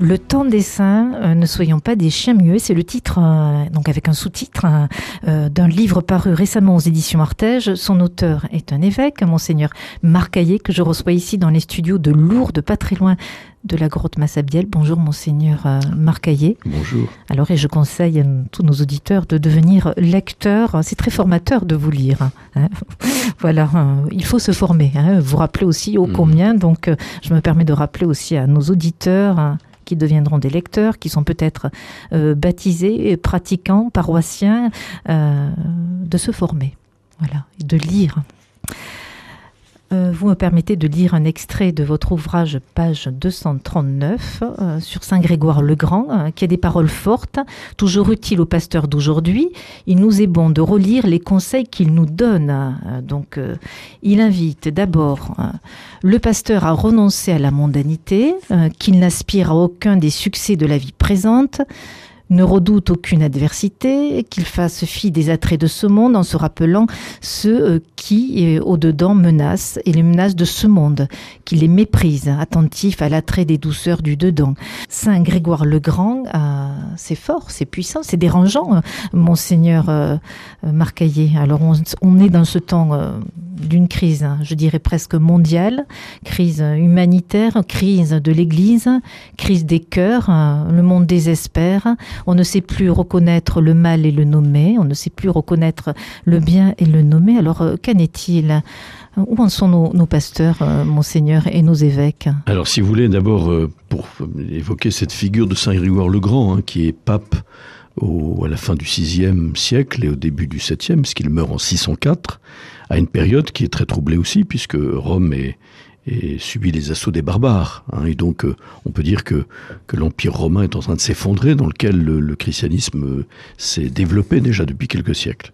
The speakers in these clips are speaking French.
Le temps des saints, euh, ne soyons pas des chiens muets, c'est le titre, euh, donc avec un sous-titre euh, d'un livre paru récemment aux éditions Artege. Son auteur est un évêque, monseigneur Marc que je reçois ici dans les studios de Lourdes, pas très loin de la grotte Massabielle. Bonjour monseigneur Marc Bonjour. Alors et je conseille à tous nos auditeurs de devenir lecteurs. C'est très formateur de vous lire. Hein. voilà, il faut se former. Hein. Vous rappelez aussi au mmh. combien. Donc je me permets de rappeler aussi à nos auditeurs qui deviendront des lecteurs, qui sont peut-être euh, baptisés, pratiquants, paroissiens, euh, de se former, voilà, de lire. Euh, vous me permettez de lire un extrait de votre ouvrage, page 239, euh, sur Saint Grégoire le Grand, euh, qui a des paroles fortes, toujours utiles aux pasteurs d'aujourd'hui. Il nous est bon de relire les conseils qu'il nous donne. donc, il invite d'abord le pasteur à renoncer à la mondanité, qu'il n'aspire à aucun des succès de la vie présente, ne redoute aucune adversité, qu'il fasse fi des attraits de ce monde en se rappelant ceux euh, qui, euh, au-dedans, menacent et les menaces de ce monde, qu'il les méprise, attentif à l'attrait des douceurs du dedans. Saint Grégoire le Grand, euh, c'est fort, c'est puissant, c'est dérangeant, monseigneur Marcaillé. Alors on, est dans ce temps d'une crise, hein, je dirais presque mondiale, crise humanitaire, crise de l'Église, crise des cœurs, le monde désespère, on ne sait plus reconnaître le mal et le nommer, on ne sait plus reconnaître le bien et le nommer. Alors euh, qu'en est-il? Où en sont nos, pasteurs, euh, monseigneur, et nos évêques? Alors si vous voulez d'abord, euh, pour évoquer cette figure de Saint Grégoire le Grand, hein, qui est pape à la fin du VIe siècle et au début du VIIe, puisqu'il meurt en 604, à une période qui est très troublée aussi, puisque Rome est, et subit les assauts des barbares. Hein. et donc, euh, on peut dire que, que l'Empire romain est en train de s'effondrer, dans lequel le, christianisme euh, s'est développé déjà depuis quelques siècles.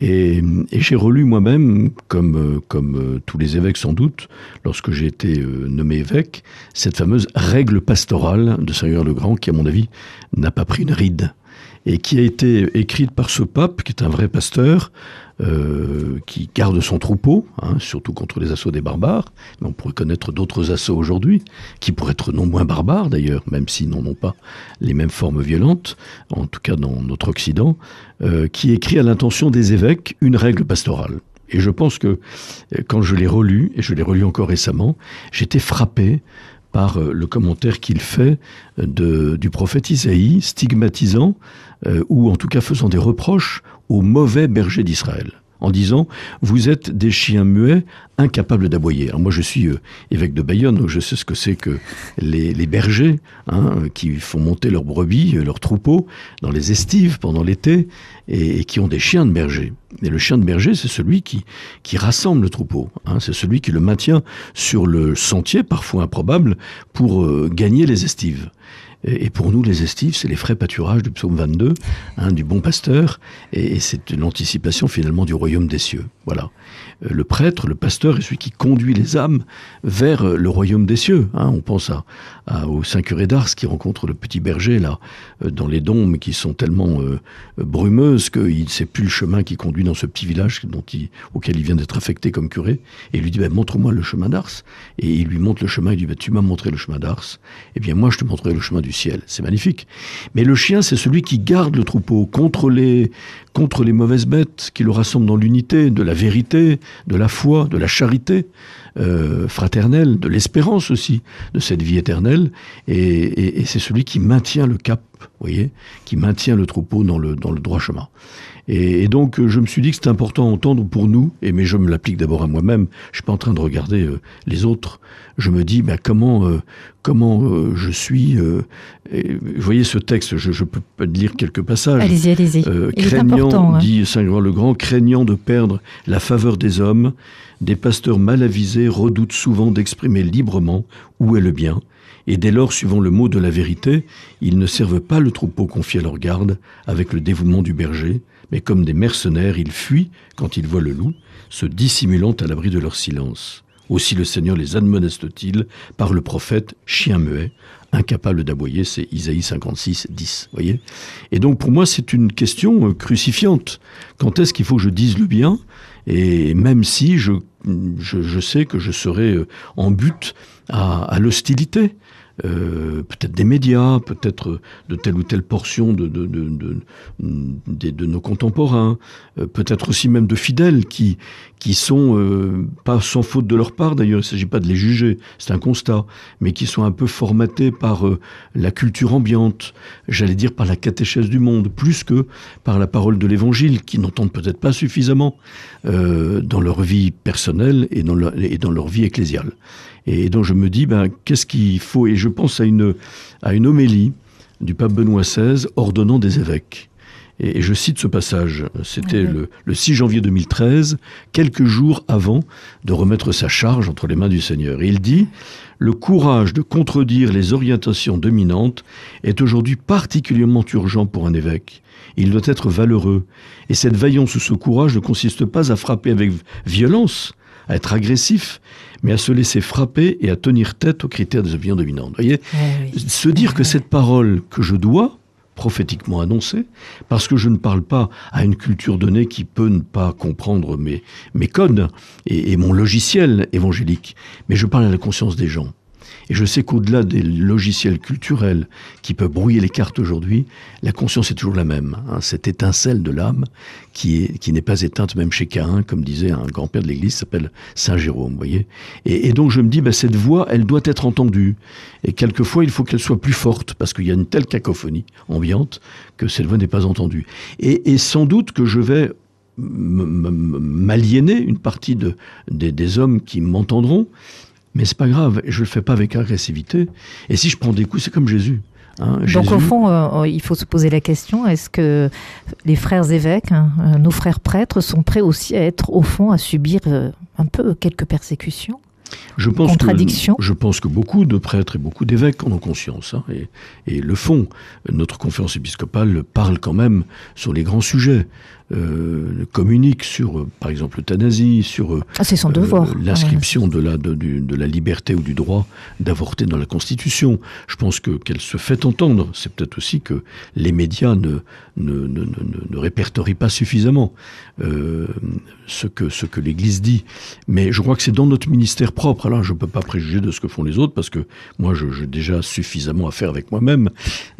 Et, j'ai relu moi-même, comme, euh, comme tous les évêques sans doute, lorsque j'ai été nommé évêque, cette fameuse règle pastorale de Saint-Grégoire le Grand, qui, à mon avis, n'a pas pris une ride et qui a été écrite par ce pape, qui est un vrai pasteur, euh, qui garde son troupeau, hein, surtout contre les assauts des barbares. on pourrait connaître d'autres assauts aujourd'hui, qui pourraient être non moins barbares d'ailleurs, même s'ils n'en ont pas les mêmes formes violentes, en tout cas dans notre Occident, euh, qui écrit à l'intention des évêques une règle pastorale. Et je pense que euh, quand je l'ai relu, et je l'ai relu encore récemment, j'étais frappé par le commentaire qu'il fait de, du prophète Isaïe, stigmatisant, ou en tout cas faisant des reproches aux mauvais bergers d'Israël en disant vous êtes des chiens muets incapables d'aboyer. Alors moi je suis euh, évêque de Bayonne, donc je sais ce que c'est que les, bergers hein, qui font monter leurs brebis, euh, leurs troupeaux dans les estives pendant l'été et, qui ont des chiens de berger. Et le chien de berger, c'est celui qui, rassemble le troupeau. Hein, c'est celui qui le maintient sur le sentier, parfois improbable, pour euh, gagner les estives. Et pour nous, les estives, c'est les frais pâturages du psaume 22, hein, du bon pasteur, et, c'est l'anticipation finalement du royaume des cieux. Voilà. Euh, le prêtre, le pasteur, est celui qui conduit les âmes vers euh, le royaume des cieux. Hein. On pense à, au Saint Curé d'Ars qui rencontre le petit berger là, euh, dans les dômes qui sont tellement brumeuses qu'il ne sait plus le chemin qui conduit dans ce petit village dont il, auquel il vient d'être affecté comme curé. Et il lui dit ben, montre-moi le chemin d'Ars. Et il lui montre le chemin. Il lui dit ben, tu m'as montré le chemin d'Ars. Eh bien moi je te montrerai le chemin du ciel. C'est magnifique. Mais le chien, c'est celui qui garde le troupeau contre les, mauvaises bêtes, qui le rassemble dans l'unité de la vérité, de la foi, de la charité euh, fraternelle, de l'espérance aussi, de cette vie éternelle. Et, c'est celui qui maintient le cap, voyez, qui maintient le troupeau dans le, dans le droit chemin. Et, donc, je me suis dit que c'était important à entendre pour nous, et mais je me l'applique d'abord à moi-même. Je suis pas en train de regarder euh, les autres. Je me dis, ben, comment, euh, comment euh, je suis. vous voyez ce texte, je, je, peux lire quelques passages. Allez-y, allez-y. craignant, hein. dit Saint Grégoire le Grand, craignant de perdre la faveur des hommes, des pasteurs mal avisés redoutent souvent d'exprimer librement où est le bien, et dès lors, suivant le mot de la vérité, ils ne servent pas le troupeau confié à leur garde avec le dévouement du berger, mais comme des mercenaires, ils fuient quand ils voient le loup, se dissimulant à l'abri de leur silence. Aussi le Seigneur les admoneste-t-il par le prophète chien muet, incapable d'aboyer, c'est Isaïe 56, 10. Voyez Et donc pour moi, c'est une question euh, crucifiante. Quand est-ce qu'il faut que je dise le bien? Et même si je, je, sais que je serai euh, en but à l'hostilité, euh, peut-être des médias, peut-être de telle ou telle portion de, de, de, de, de nos contemporains, euh, peut-être aussi même de fidèles qui, qui sont, euh, pas sans faute de leur part d'ailleurs, il ne s'agit pas de les juger, c'est un constat, mais qui sont un peu formatés par la culture ambiante, j'allais dire par la catéchèse du monde, plus que par la parole de l'Évangile, qui n'entendent peut-être pas suffisamment dans leur vie personnelle et dans leur vie ecclésiale. Et donc je me dis, ben, qu'est-ce qu'il faut? Et je pense à une, à une homélie du pape Benoît XVI ordonnant des évêques. Et, je cite ce passage, c'était le, le, 6 janvier 2013, quelques jours avant de remettre sa charge entre les mains du Seigneur. Et il dit, le courage de contredire les orientations dominantes est aujourd'hui particulièrement urgent pour un évêque. Il doit être valeureux. Et cette vaillance ou ce courage ne consiste pas à frapper avec violence, à être agressif, mais à se laisser frapper et à tenir tête aux critères des opinions dominantes. Vous voyez eh Se dire que cette parole que je dois prophétiquement annoncer, parce que je ne parle pas à une culture donnée qui peut ne pas comprendre mes, mes codes et, et mon logiciel évangélique, mais je parle à la conscience des gens. Et je sais qu'au-delà des logiciels culturels qui peuvent brouiller les cartes aujourd'hui, la conscience est toujours la même. Hein, cette étincelle de l'âme qui qui n'est pas éteinte même chez Cain, comme disait un grand-père de l'Église, s'appelle Saint Jérôme. Vous voyez. Et, donc je me dis, bah, cette voix, elle doit être entendue. Et quelquefois, il faut qu'elle soit plus forte parce qu'il y a une telle cacophonie ambiante que cette voix n'est pas entendue. Et, sans doute que je vais m'aliéner une partie de, des, des hommes qui m'entendront, mais c'est pas grave, je le fais pas avec agressivité. Et si je prends des coups, c'est comme Jésus. Hein, Donc au fond, euh, il faut se poser la question est-ce que les frères évêques, hein, euh, nos frères prêtres, sont prêts aussi à être au fond à subir euh, un peu quelques persécutions je pense contradiction. Que, je pense que beaucoup de prêtres et beaucoup d'évêques en ont conscience hein, et, et, le font. Notre conférence épiscopale parle quand même sur les grands sujets euh, communique sur, euh, par exemple, l'euthanasie, sur euh, ah, son devoir. Euh, l'inscription de, la, de, de, la liberté ou du droit d'avorter dans la Constitution. Je pense que qu'elle se fait entendre. C'est peut-être aussi que les médias ne, ne, ne, ne, ne répertorient pas suffisamment euh, ce que, ce que l'Église dit. Mais je crois que c'est dans notre ministère propre. Alors, je ne peux pas préjuger de ce que font les autres parce que moi, j'ai déjà suffisamment à faire avec moi-même.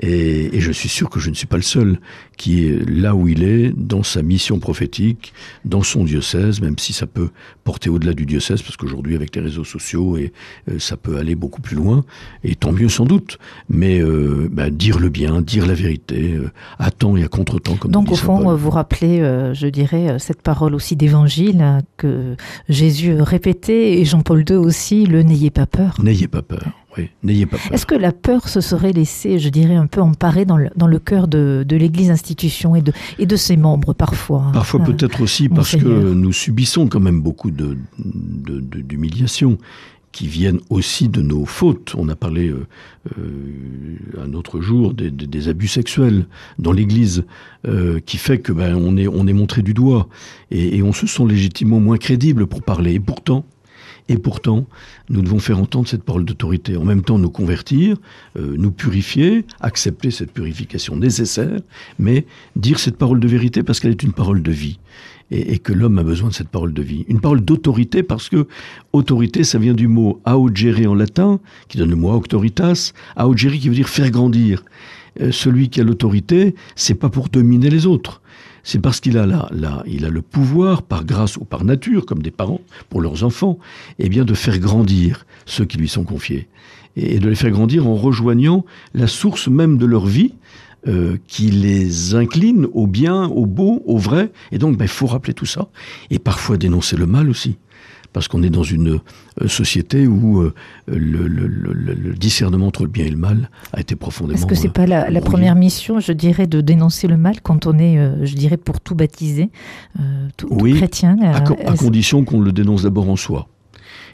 Et, et je suis sûr que je ne suis pas le seul qui est là où il est, dans sa mission prophétique, dans son diocèse, même si ça peut porter au-delà du diocèse, parce qu'aujourd'hui, avec les réseaux sociaux, et, euh, ça peut aller beaucoup plus loin, et tant mieux sans doute. Mais euh, bah, dire le bien, dire la vérité, euh, à temps et à contre-temps, comme Donc, au fond, vous rappelez, je dirais, cette parole aussi d'évangile hein, que Jésus répétait, et Jean-Paul II aussi, le n'ayez pas peur. N'ayez pas peur. Oui, n'ayez pas peur. Est-ce que la peur se serait laissée, je dirais, un peu emparer dans le, dans le cœur de, de l'Église institution et de, et de ses membres parfois Parfois euh, peut-être aussi parce que nous subissons quand même beaucoup de, de, qui viennent aussi de nos fautes. On a parlé euh, euh, un autre jour des, des, des abus sexuels dans l'Église, euh, qui fait que ben, on, est, on est montré du doigt et, et on se sent légitimement moins crédible pour parler. Et pourtant, Et pourtant, nous devons faire entendre cette parole d'autorité, en même temps nous convertir, euh, nous purifier, accepter cette purification nécessaire, mais dire cette parole de vérité parce qu'elle est une parole de vie et, et que l'homme a besoin de cette parole de vie. Une parole d'autorité parce que autorité, ça vient du mot augere en latin, qui donne le mot autoritas, augere qui veut dire faire grandir. Euh, celui qui a l'autorité, c'est pas pour dominer les autres c'est parce qu'il a là, là, il a le pouvoir, par grâce ou par nature, comme des parents pour leurs enfants, eh bien de faire grandir ceux qui lui sont confiés et de les faire grandir en rejoignant la source même de leur vie euh, qui les incline au bien, au beau, au vrai. Et donc, il ben, faut rappeler tout ça et parfois dénoncer le mal aussi parce qu'on est dans une euh, société où euh, le, le, le, le discernement entre le bien et le mal a été profondément. Est-ce que c'est pas la, la première mission, je dirais, de dénoncer le mal quand on est, euh, je dirais, pour tout baptiser, euh, tout, oui, tout chrétien à, à, condition qu'on le dénonce d'abord en soi.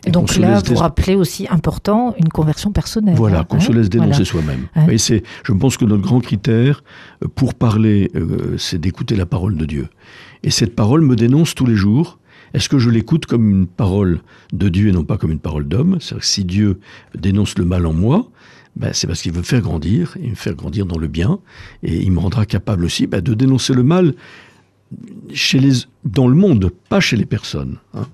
Et donc là, vous rappelez aussi important une conversion personnelle. Voilà, qu'on hein, se laisse dénoncer voilà. soi-même. Hein. Et c'est, je pense que notre grand critère pour parler, euh, c'est d'écouter la parole de Dieu. Et cette parole me dénonce tous les jours. Est-ce que je l'écoute comme une parole de Dieu et non pas comme une parole d'homme? C'est-à-dire si Dieu dénonce le mal en moi, ben, c'est parce qu'il veut faire grandir, et me faire grandir dans le bien, et il me rendra capable aussi ben, de dénoncer le mal chez les, dans le monde, pas chez les personnes. Hein.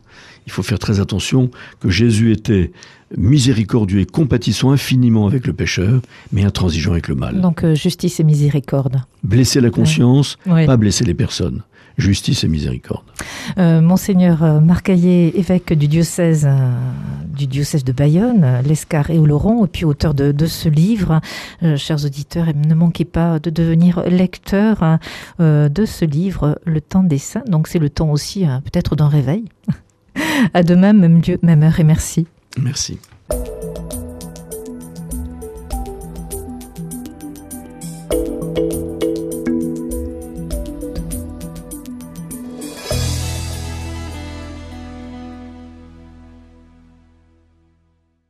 Il faut faire très attention que Jésus était miséricordieux et compatissant infiniment avec le pécheur, mais intransigeant avec le mal. Donc euh, justice et miséricorde. Blesser la conscience, ouais. pas blesser les personnes. Justice et miséricorde. Euh, Monseigneur euh, Marcaillé, évêque du diocèse, euh, du diocèse de Bayonne, l'Escar et Oloron, et puis auteur de, de ce livre, euh, chers auditeurs, ne manquez pas de devenir lecteur euh, de ce livre, Le temps des saints. Donc c'est le temps aussi peut-être d'un réveil. à demain, même lieu, même heure, et merci. Merci.